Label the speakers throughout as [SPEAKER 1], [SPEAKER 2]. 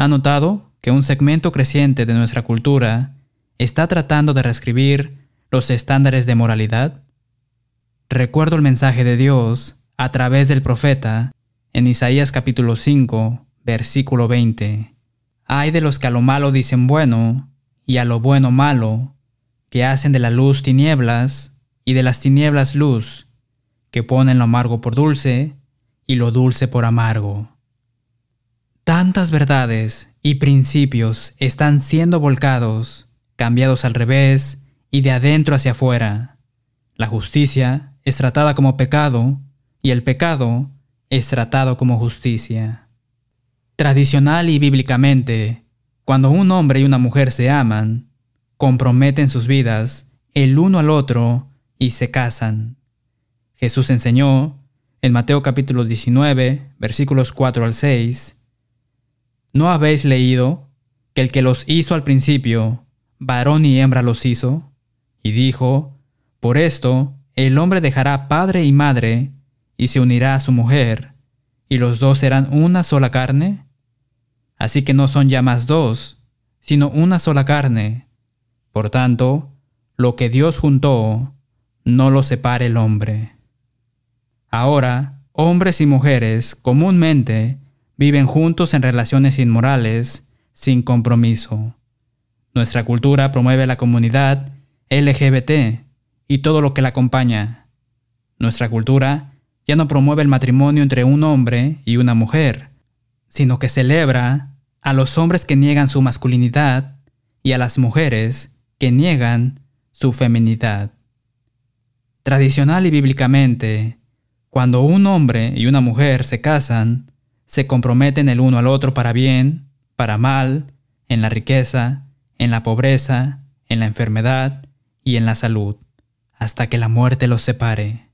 [SPEAKER 1] ¿Ha notado que un segmento creciente de nuestra cultura está tratando de reescribir los estándares de moralidad? Recuerdo el mensaje de Dios a través del profeta en Isaías capítulo 5, versículo 20. Hay de los que a lo malo dicen bueno y a lo bueno malo, que hacen de la luz tinieblas y de las tinieblas luz, que ponen lo amargo por dulce y lo dulce por amargo. Tantas verdades y principios están siendo volcados, cambiados al revés y de adentro hacia afuera. La justicia es tratada como pecado y el pecado es tratado como justicia. Tradicional y bíblicamente, cuando un hombre y una mujer se aman, comprometen sus vidas el uno al otro y se casan. Jesús enseñó en Mateo capítulo 19, versículos 4 al 6, ¿No habéis leído que el que los hizo al principio, varón y hembra los hizo? Y dijo, Por esto el hombre dejará padre y madre, y se unirá a su mujer, y los dos serán una sola carne. Así que no son ya más dos, sino una sola carne. Por tanto, lo que Dios juntó, no lo separe el hombre. Ahora, hombres y mujeres comúnmente viven juntos en relaciones inmorales, sin compromiso. Nuestra cultura promueve la comunidad LGBT y todo lo que la acompaña. Nuestra cultura ya no promueve el matrimonio entre un hombre y una mujer, sino que celebra a los hombres que niegan su masculinidad y a las mujeres que niegan su feminidad. Tradicional y bíblicamente, cuando un hombre y una mujer se casan, se comprometen el uno al otro para bien, para mal, en la riqueza, en la pobreza, en la enfermedad y en la salud, hasta que la muerte los separe.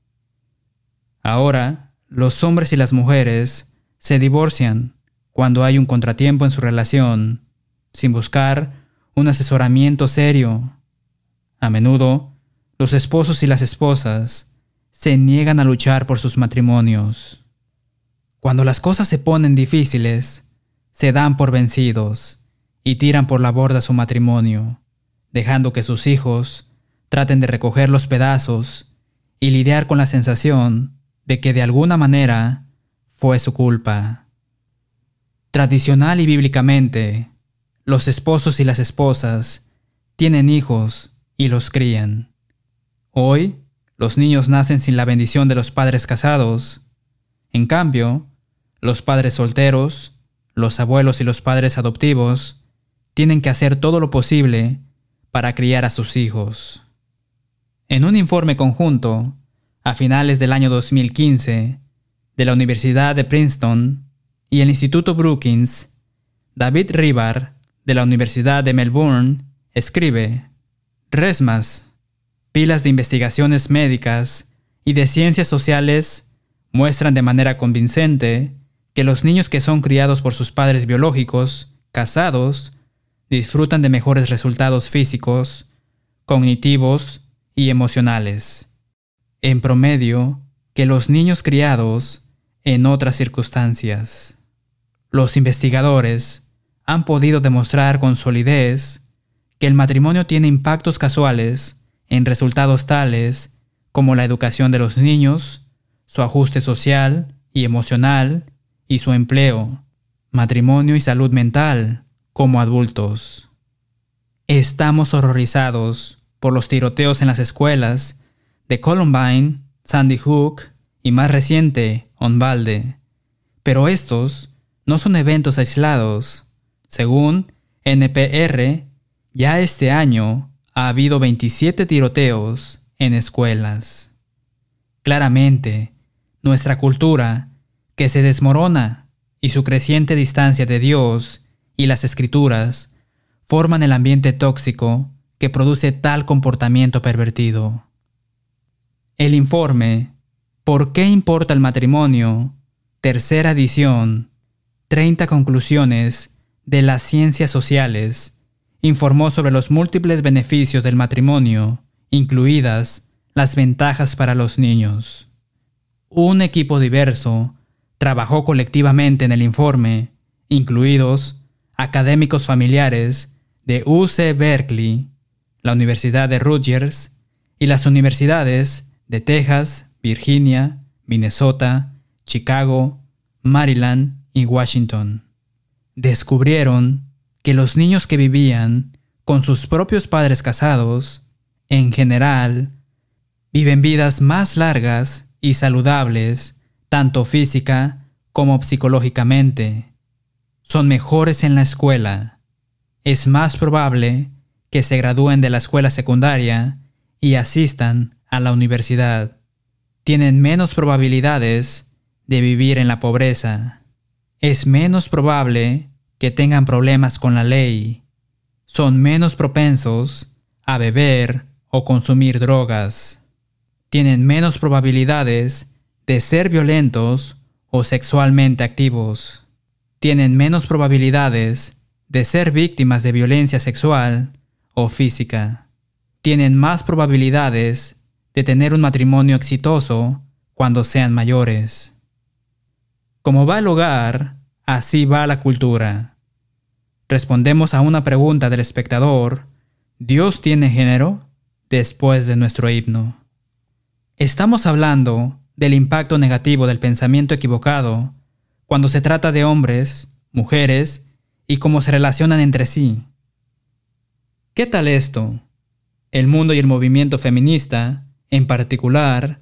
[SPEAKER 1] Ahora, los hombres y las mujeres se divorcian cuando hay un contratiempo en su relación, sin buscar un asesoramiento serio. A menudo, los esposos y las esposas se niegan a luchar por sus matrimonios. Cuando las cosas se ponen difíciles, se dan por vencidos y tiran por la borda su matrimonio, dejando que sus hijos traten de recoger los pedazos y lidiar con la sensación de que de alguna manera fue su culpa. Tradicional y bíblicamente, los esposos y las esposas tienen hijos y los crían. Hoy, los niños nacen sin la bendición de los padres casados. En cambio, los padres solteros, los abuelos y los padres adoptivos tienen que hacer todo lo posible para criar a sus hijos. En un informe conjunto, a finales del año 2015, de la Universidad de Princeton y el Instituto Brookings, David Rivar, de la Universidad de Melbourne, escribe, Resmas, pilas de investigaciones médicas y de ciencias sociales muestran de manera convincente que los niños que son criados por sus padres biológicos, casados, disfrutan de mejores resultados físicos, cognitivos y emocionales, en promedio, que los niños criados en otras circunstancias. Los investigadores han podido demostrar con solidez que el matrimonio tiene impactos casuales en resultados tales como la educación de los niños, su ajuste social y emocional y su empleo, matrimonio y salud mental como adultos. Estamos horrorizados por los tiroteos en las escuelas de Columbine, Sandy Hook y más reciente, Onvalde. Pero estos no son eventos aislados. Según NPR, ya este año ha habido 27 tiroteos en escuelas. Claramente, nuestra cultura, que se desmorona, y su creciente distancia de Dios y las escrituras, forman el ambiente tóxico que produce tal comportamiento pervertido. El informe ¿Por qué importa el matrimonio? Tercera edición, 30 conclusiones de las ciencias sociales informó sobre los múltiples beneficios del matrimonio, incluidas las ventajas para los niños. Un equipo diverso trabajó colectivamente en el informe, incluidos académicos familiares de UC Berkeley, la Universidad de Rutgers y las universidades de Texas, Virginia, Minnesota, Chicago, Maryland y Washington. Descubrieron que los niños que vivían con sus propios padres casados, en general, viven vidas más largas y saludables, tanto física como psicológicamente. Son mejores en la escuela. Es más probable que se gradúen de la escuela secundaria y asistan a la universidad. Tienen menos probabilidades de vivir en la pobreza. Es menos probable que tengan problemas con la ley son menos propensos a beber o consumir drogas. Tienen menos probabilidades de ser violentos o sexualmente activos. Tienen menos probabilidades de ser víctimas de violencia sexual o física. Tienen más probabilidades de tener un matrimonio exitoso cuando sean mayores. Como va el hogar, así va la cultura respondemos a una pregunta del espectador, ¿Dios tiene género? después de nuestro himno. Estamos hablando del impacto negativo del pensamiento equivocado cuando se trata de hombres, mujeres y cómo se relacionan entre sí. ¿Qué tal esto? El mundo y el movimiento feminista, en particular,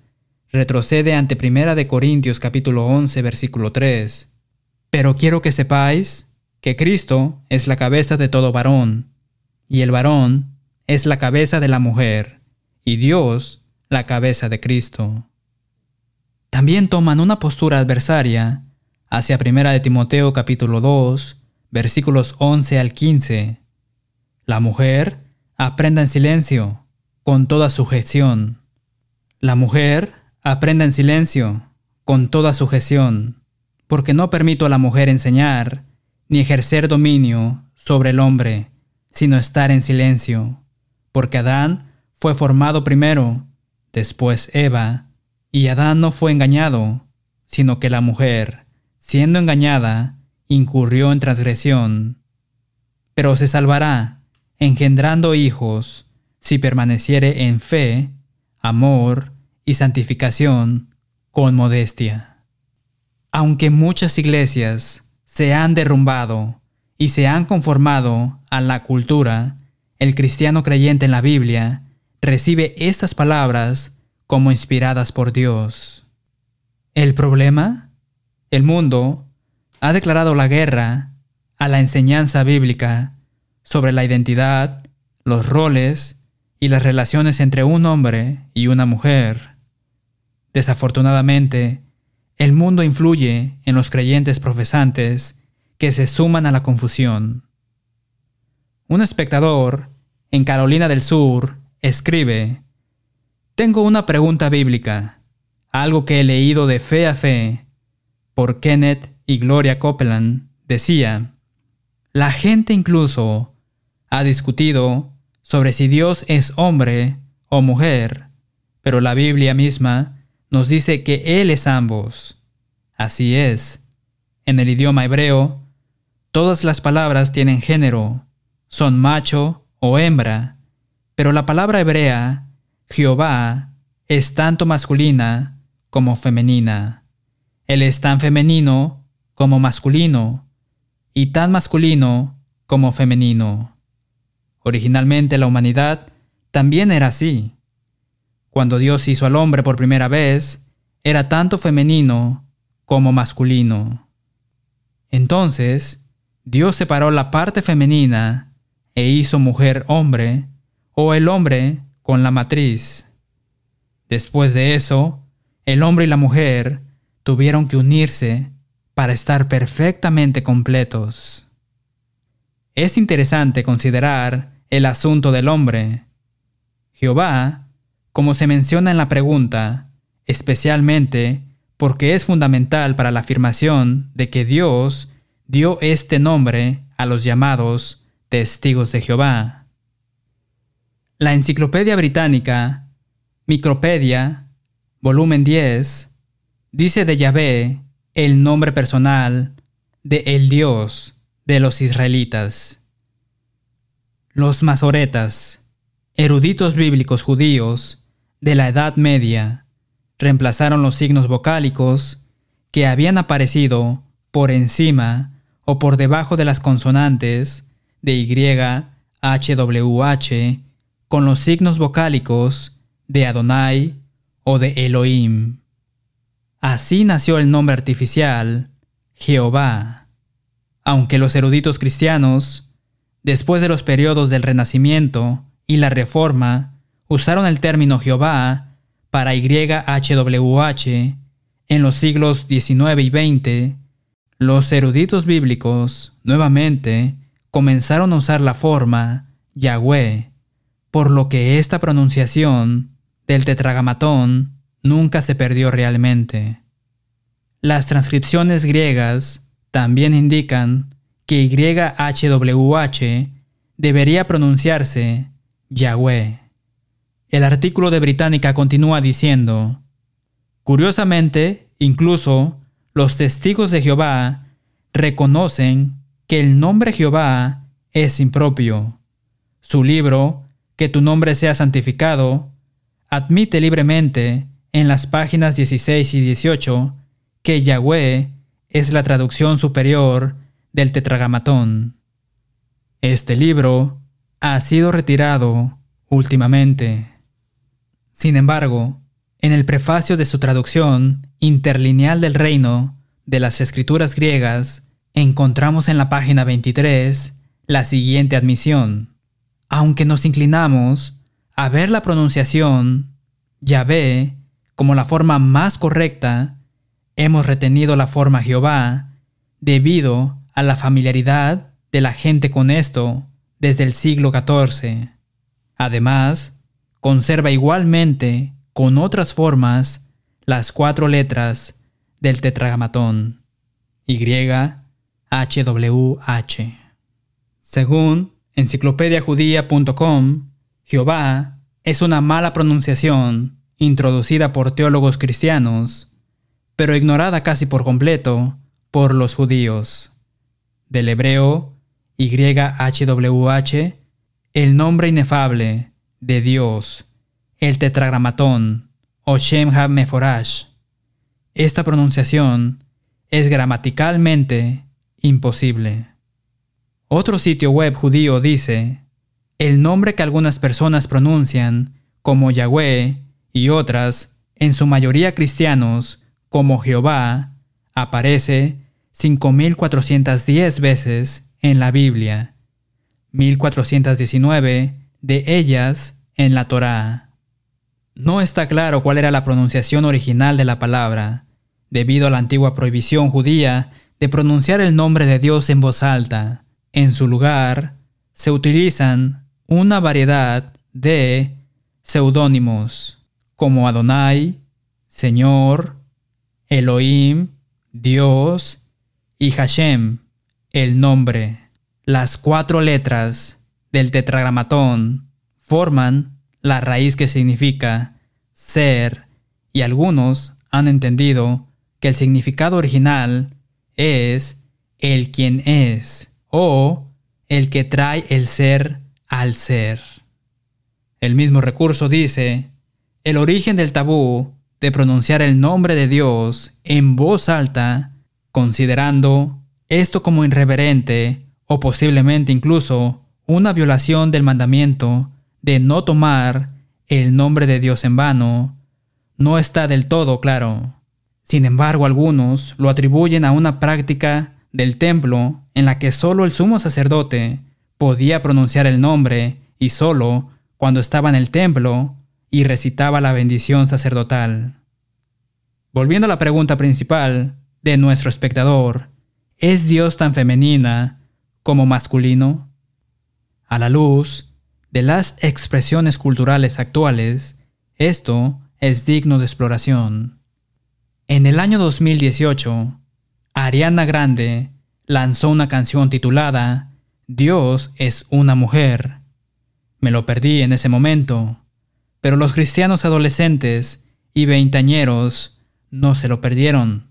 [SPEAKER 1] retrocede ante 1 de Corintios capítulo 11 versículo 3. Pero quiero que sepáis que Cristo es la cabeza de todo varón, y el varón es la cabeza de la mujer, y Dios la cabeza de Cristo. También toman una postura adversaria hacia 1 de Timoteo capítulo 2, versículos 11 al 15. La mujer aprenda en silencio, con toda sujeción. La mujer aprenda en silencio, con toda sujeción, porque no permito a la mujer enseñar, ni ejercer dominio sobre el hombre, sino estar en silencio, porque Adán fue formado primero, después Eva, y Adán no fue engañado, sino que la mujer, siendo engañada, incurrió en transgresión. Pero se salvará, engendrando hijos, si permaneciere en fe, amor y santificación con modestia. Aunque muchas iglesias se han derrumbado y se han conformado a la cultura, el cristiano creyente en la Biblia recibe estas palabras como inspiradas por Dios. ¿El problema? El mundo ha declarado la guerra a la enseñanza bíblica sobre la identidad, los roles y las relaciones entre un hombre y una mujer. Desafortunadamente, el mundo influye en los creyentes profesantes que se suman a la confusión. Un espectador en Carolina del Sur escribe, Tengo una pregunta bíblica, algo que he leído de fe a fe, por Kenneth y Gloria Copeland, decía, la gente incluso ha discutido sobre si Dios es hombre o mujer, pero la Biblia misma nos dice que Él es ambos. Así es. En el idioma hebreo, todas las palabras tienen género, son macho o hembra, pero la palabra hebrea, Jehová, es tanto masculina como femenina. Él es tan femenino como masculino, y tan masculino como femenino. Originalmente la humanidad también era así. Cuando Dios hizo al hombre por primera vez, era tanto femenino como masculino. Entonces, Dios separó la parte femenina e hizo mujer hombre, o el hombre con la matriz. Después de eso, el hombre y la mujer tuvieron que unirse para estar perfectamente completos. Es interesante considerar el asunto del hombre. Jehová como se menciona en la pregunta, especialmente porque es fundamental para la afirmación de que Dios dio este nombre a los llamados testigos de Jehová. La Enciclopedia Británica, Micropedia, volumen 10, dice de Yahvé el nombre personal de el Dios de los israelitas. Los masoretas, eruditos bíblicos judíos de la Edad Media, reemplazaron los signos vocálicos que habían aparecido por encima o por debajo de las consonantes de Y, HWH con los signos vocálicos de Adonai o de Elohim. Así nació el nombre artificial Jehová. Aunque los eruditos cristianos, después de los periodos del Renacimiento y la Reforma, usaron el término Jehová para YHWH en los siglos XIX y XX, los eruditos bíblicos, nuevamente, comenzaron a usar la forma Yahweh, por lo que esta pronunciación del tetragamatón nunca se perdió realmente. Las transcripciones griegas también indican que YHWH debería pronunciarse Yahweh. El artículo de Británica continúa diciendo, Curiosamente, incluso los testigos de Jehová reconocen que el nombre Jehová es impropio. Su libro, Que tu nombre sea santificado, admite libremente en las páginas 16 y 18 que Yahweh es la traducción superior del tetragamatón. Este libro ha sido retirado últimamente. Sin embargo, en el prefacio de su traducción interlineal del reino de las escrituras griegas, encontramos en la página 23 la siguiente admisión. Aunque nos inclinamos a ver la pronunciación Yahvé como la forma más correcta, hemos retenido la forma Jehová debido a la familiaridad de la gente con esto desde el siglo XIV. Además, conserva igualmente con otras formas las cuatro letras del tetragamatón Y, HWH. Según enciclopediajudía.com, Jehová es una mala pronunciación introducida por teólogos cristianos, pero ignorada casi por completo por los judíos. Del hebreo YHWH, el nombre inefable de Dios, el tetragramatón o Shem HaMeforash. Esta pronunciación es gramaticalmente imposible. Otro sitio web judío dice, el nombre que algunas personas pronuncian como Yahweh y otras, en su mayoría cristianos, como Jehová, aparece 5.410 veces en la Biblia, 1.419 de ellas en la Torá. No está claro cuál era la pronunciación original de la palabra, debido a la antigua prohibición judía de pronunciar el nombre de Dios en voz alta. En su lugar, se utilizan una variedad de seudónimos como Adonai, Señor, Elohim, Dios y Hashem, el nombre. Las cuatro letras del tetragramatón forman la raíz que significa ser y algunos han entendido que el significado original es el quien es o el que trae el ser al ser. El mismo recurso dice, el origen del tabú de pronunciar el nombre de Dios en voz alta, considerando esto como irreverente o posiblemente incluso una violación del mandamiento de no tomar el nombre de Dios en vano, no está del todo claro. Sin embargo, algunos lo atribuyen a una práctica del templo en la que solo el sumo sacerdote podía pronunciar el nombre y solo cuando estaba en el templo y recitaba la bendición sacerdotal. Volviendo a la pregunta principal de nuestro espectador, ¿es Dios tan femenina como masculino? A la luz de las expresiones culturales actuales, esto es digno de exploración. En el año 2018, Ariana Grande lanzó una canción titulada Dios es una mujer. Me lo perdí en ese momento, pero los cristianos adolescentes y veintañeros no se lo perdieron.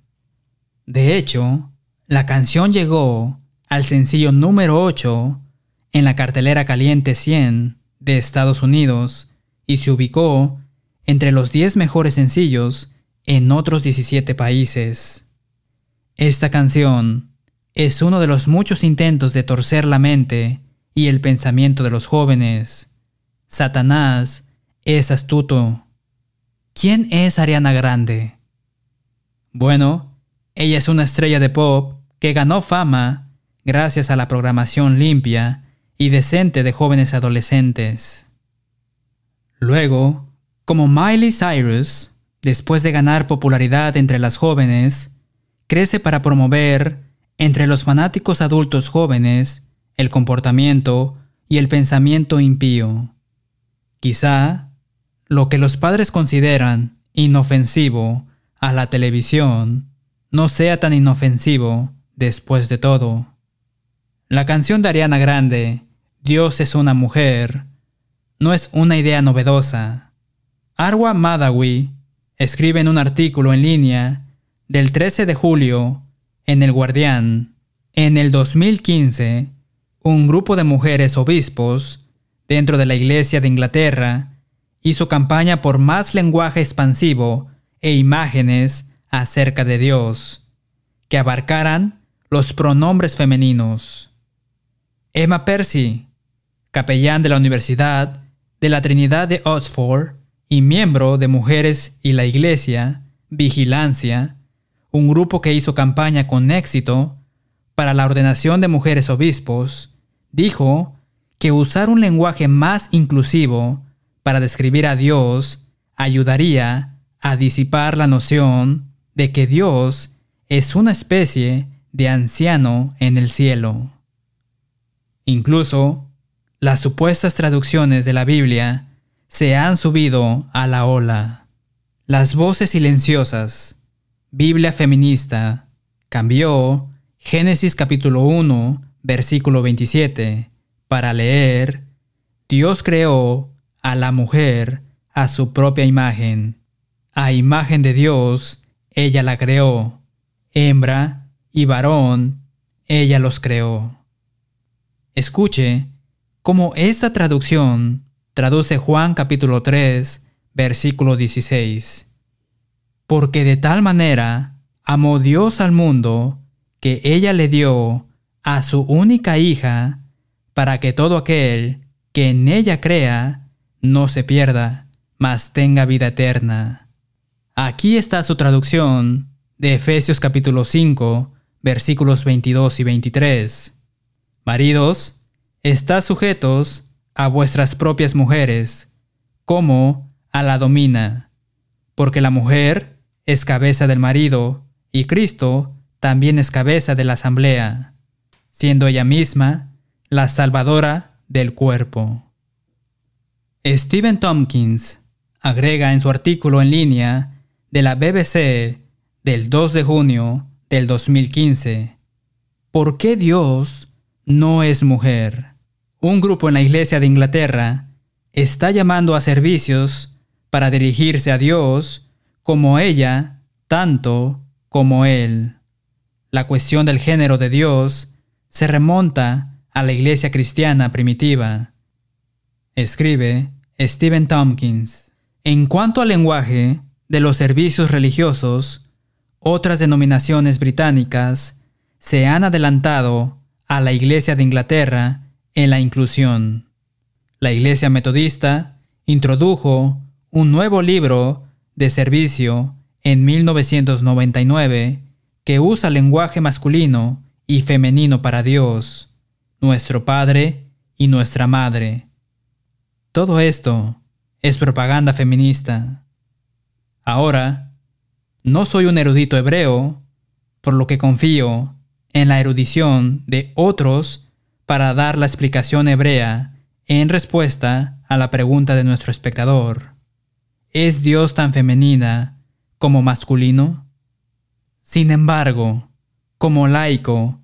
[SPEAKER 1] De hecho, la canción llegó al sencillo número 8 en la cartelera caliente 100 de Estados Unidos y se ubicó entre los 10 mejores sencillos en otros 17 países. Esta canción es uno de los muchos intentos de torcer la mente y el pensamiento de los jóvenes. Satanás es astuto. ¿Quién es Ariana Grande? Bueno, ella es una estrella de pop que ganó fama gracias a la programación limpia y decente de jóvenes adolescentes. Luego, como Miley Cyrus, después de ganar popularidad entre las jóvenes, crece para promover entre los fanáticos adultos jóvenes el comportamiento y el pensamiento impío. Quizá lo que los padres consideran inofensivo a la televisión no sea tan inofensivo después de todo. La canción de Ariana Grande, Dios es una mujer, no es una idea novedosa. Arwa Madawi escribe en un artículo en línea del 13 de julio en El Guardián, en el 2015, un grupo de mujeres obispos dentro de la Iglesia de Inglaterra hizo campaña por más lenguaje expansivo e imágenes acerca de Dios, que abarcaran los pronombres femeninos. Emma Percy, capellán de la Universidad de la Trinidad de Oxford y miembro de Mujeres y la Iglesia, Vigilancia, un grupo que hizo campaña con éxito para la ordenación de mujeres obispos, dijo que usar un lenguaje más inclusivo para describir a Dios ayudaría a disipar la noción de que Dios es una especie de anciano en el cielo. Incluso, las supuestas traducciones de la Biblia se han subido a la ola. Las voces silenciosas, Biblia feminista, cambió Génesis capítulo 1, versículo 27, para leer, Dios creó a la mujer a su propia imagen. A imagen de Dios, ella la creó. Hembra y varón, ella los creó. Escuche cómo esta traducción traduce Juan capítulo 3, versículo 16. Porque de tal manera amó Dios al mundo que ella le dio a su única hija, para que todo aquel que en ella crea no se pierda, mas tenga vida eterna. Aquí está su traducción de Efesios capítulo 5, versículos 22 y 23. Maridos, estad sujetos a vuestras propias mujeres, como a la domina, porque la mujer es cabeza del marido, y Cristo también es cabeza de la asamblea, siendo ella misma la salvadora del cuerpo. Stephen Tompkins agrega en su artículo en línea de la BBC del 2 de junio del 2015, ¿por qué Dios no es mujer? un grupo en la Iglesia de Inglaterra está llamando a servicios para dirigirse a Dios como ella, tanto como Él. La cuestión del género de Dios se remonta a la iglesia cristiana primitiva. Escribe Stephen Tompkins. En cuanto al lenguaje de los servicios religiosos, otras denominaciones británicas se han adelantado a la Iglesia de Inglaterra en la inclusión. La Iglesia Metodista introdujo un nuevo libro de servicio en 1999 que usa lenguaje masculino y femenino para Dios, nuestro Padre y nuestra Madre. Todo esto es propaganda feminista. Ahora, no soy un erudito hebreo, por lo que confío en la erudición de otros para dar la explicación hebrea en respuesta a la pregunta de nuestro espectador. ¿Es Dios tan femenina como masculino? Sin embargo, como laico,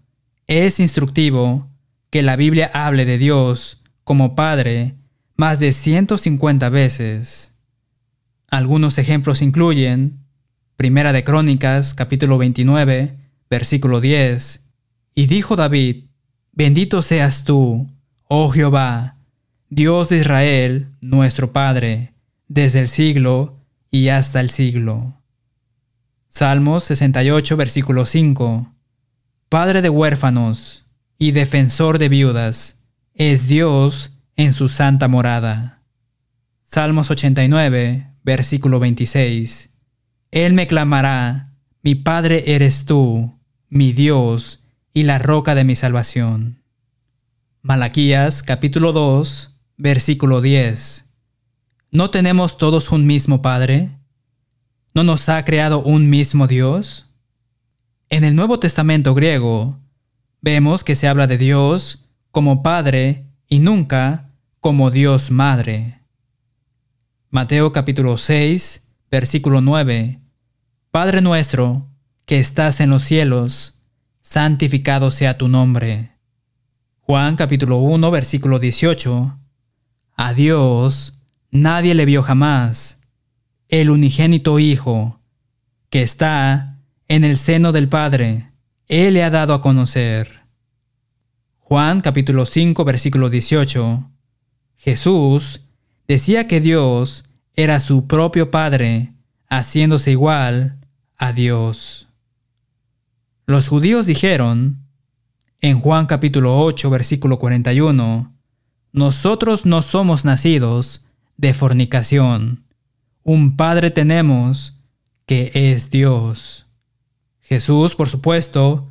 [SPEAKER 1] es instructivo que la Biblia hable de Dios como Padre más de 150 veces. Algunos ejemplos incluyen Primera de Crónicas, capítulo 29, versículo 10, y dijo David, Bendito seas tú, oh Jehová, Dios de Israel, nuestro Padre, desde el siglo y hasta el siglo. Salmos 68, versículo 5. Padre de huérfanos y defensor de viudas, es Dios en su santa morada. Salmos 89, versículo 26. Él me clamará, mi Padre eres tú, mi Dios y la roca de mi salvación. Malaquías capítulo 2, versículo 10. ¿No tenemos todos un mismo Padre? ¿No nos ha creado un mismo Dios? En el Nuevo Testamento griego, vemos que se habla de Dios como Padre y nunca como Dios Madre. Mateo capítulo 6, versículo 9. Padre nuestro, que estás en los cielos, santificado sea tu nombre. Juan capítulo 1, versículo 18. A Dios nadie le vio jamás, el unigénito Hijo, que está en el seno del Padre, Él le ha dado a conocer. Juan capítulo 5, versículo 18. Jesús decía que Dios era su propio Padre, haciéndose igual a Dios. Los judíos dijeron, en Juan capítulo 8, versículo 41, Nosotros no somos nacidos de fornicación. Un Padre tenemos que es Dios. Jesús, por supuesto,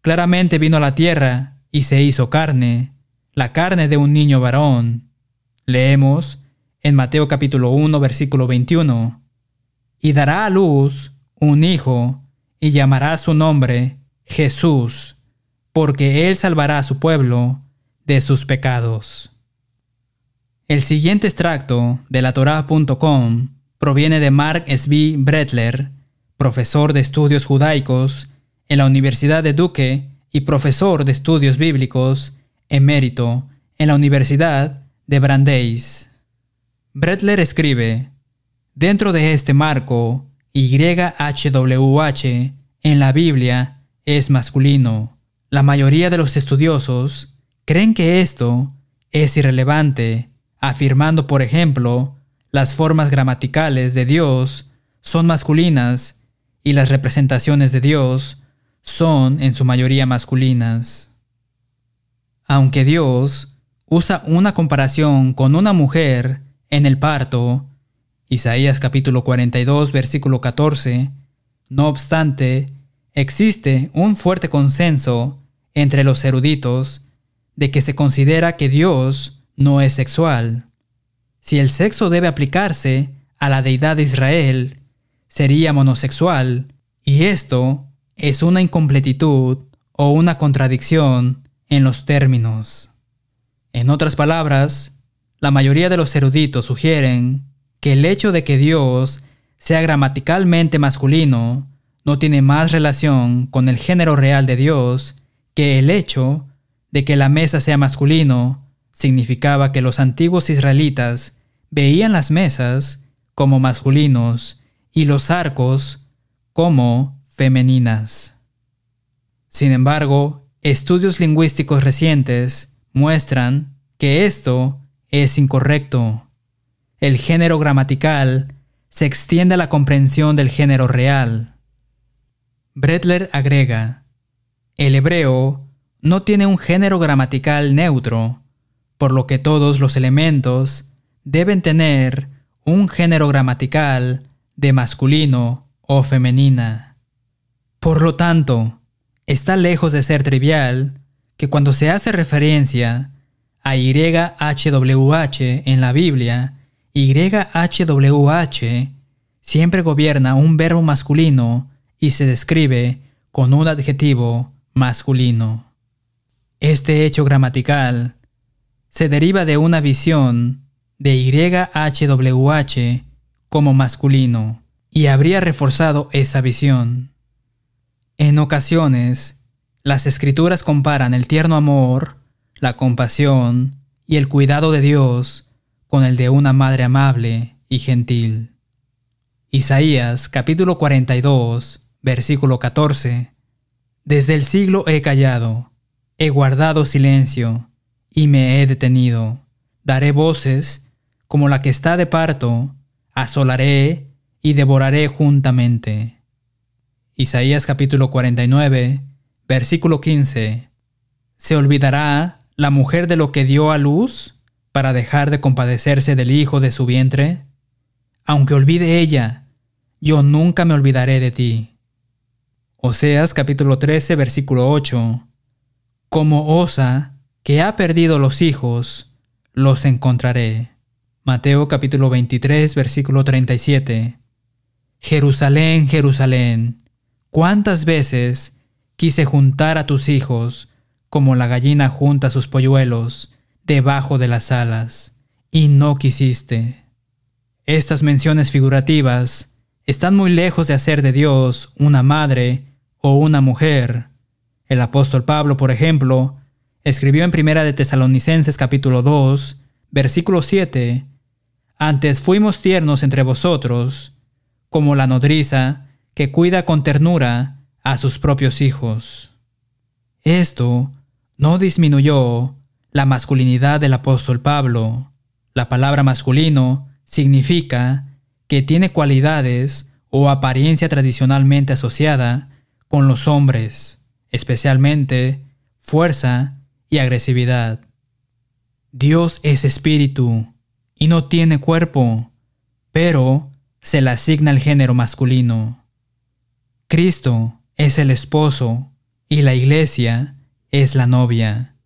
[SPEAKER 1] claramente vino a la tierra y se hizo carne, la carne de un niño varón. Leemos en Mateo capítulo 1, versículo 21, y dará a luz un hijo, y llamará su nombre Jesús porque Él salvará a su pueblo de sus pecados. El siguiente extracto de la Torah.com proviene de Mark S.B. Bretler, profesor de estudios judaicos en la Universidad de Duque y profesor de estudios bíblicos emérito en la Universidad de Brandeis. Bretler escribe, Dentro de este marco, YHWH en la Biblia es masculino la mayoría de los estudiosos creen que esto es irrelevante, afirmando, por ejemplo, las formas gramaticales de Dios son masculinas y las representaciones de Dios son en su mayoría masculinas. Aunque Dios usa una comparación con una mujer en el parto, Isaías capítulo 42 versículo 14, no obstante, Existe un fuerte consenso entre los eruditos de que se considera que Dios no es sexual. Si el sexo debe aplicarse a la deidad de Israel, sería monosexual, y esto es una incompletitud o una contradicción en los términos. En otras palabras, la mayoría de los eruditos sugieren que el hecho de que Dios sea gramaticalmente masculino no tiene más relación con el género real de Dios que el hecho de que la mesa sea masculino significaba que los antiguos israelitas veían las mesas como masculinos y los arcos como femeninas. Sin embargo, estudios lingüísticos recientes muestran que esto es incorrecto. El género gramatical se extiende a la comprensión del género real. Bretler agrega, el hebreo no tiene un género gramatical neutro, por lo que todos los elementos deben tener un género gramatical de masculino o femenina. Por lo tanto, está lejos de ser trivial que cuando se hace referencia a YHWH en la Biblia, YHWH siempre gobierna un verbo masculino y se describe con un adjetivo masculino. Este hecho gramatical se deriva de una visión de YHWH como masculino y habría reforzado esa visión. En ocasiones, las escrituras comparan el tierno amor, la compasión y el cuidado de Dios con el de una madre amable y gentil. Isaías capítulo 42 Versículo 14. Desde el siglo he callado, he guardado silencio y me he detenido. Daré voces como la que está de parto, asolaré y devoraré juntamente. Isaías capítulo 49, versículo 15. ¿Se olvidará la mujer de lo que dio a luz para dejar de compadecerse del hijo de su vientre? Aunque olvide ella, yo nunca me olvidaré de ti. Oseas capítulo 13, versículo 8. Como osa que ha perdido los hijos, los encontraré. Mateo capítulo 23, versículo 37. Jerusalén, Jerusalén, cuántas veces quise juntar a tus hijos como la gallina junta sus polluelos debajo de las alas, y no quisiste. Estas menciones figurativas están muy lejos de hacer de Dios una madre o una mujer, el apóstol Pablo, por ejemplo, escribió en Primera de Tesalonicenses capítulo 2, versículo 7, Antes fuimos tiernos entre vosotros, como la nodriza que cuida con ternura a sus propios hijos. Esto no disminuyó la masculinidad del apóstol Pablo. La palabra masculino significa que tiene cualidades o apariencia tradicionalmente asociada con los hombres especialmente fuerza y agresividad. Dios es espíritu y no tiene cuerpo, pero se le asigna el género masculino. Cristo es el esposo y la iglesia es la novia.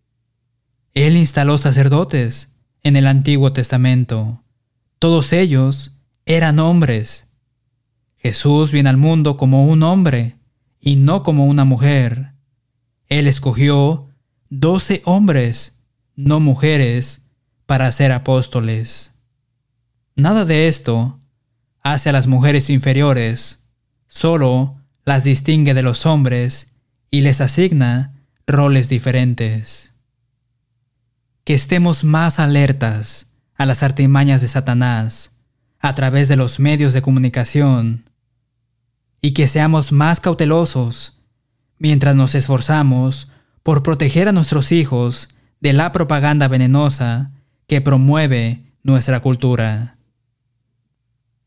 [SPEAKER 1] Él instaló sacerdotes en el Antiguo Testamento. Todos ellos eran hombres. Jesús viene al mundo como un hombre y no como una mujer. Él escogió doce hombres, no mujeres, para ser apóstoles. Nada de esto hace a las mujeres inferiores, solo las distingue de los hombres y les asigna roles diferentes. Que estemos más alertas a las artimañas de Satanás a través de los medios de comunicación y que seamos más cautelosos mientras nos esforzamos por proteger a nuestros hijos de la propaganda venenosa que promueve nuestra cultura.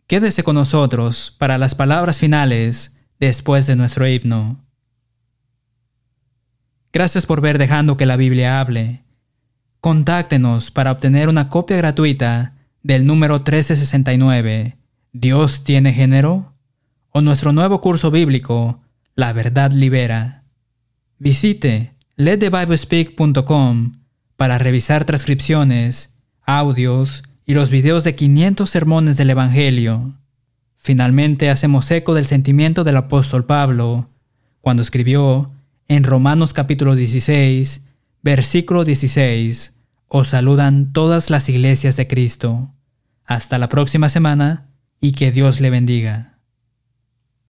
[SPEAKER 1] Quédese con nosotros para las palabras finales después de nuestro himno. Gracias por ver dejando que la Biblia hable. Contáctenos para obtener una copia gratuita del número 1369, ¿Dios tiene género? o nuestro nuevo curso bíblico, la verdad libera. Visite letthebiblespeak.com para revisar transcripciones, audios y los videos de 500 sermones del Evangelio. Finalmente hacemos eco del sentimiento del apóstol Pablo cuando escribió en Romanos capítulo 16, versículo 16, os saludan todas las iglesias de Cristo. Hasta la próxima semana y que Dios le bendiga.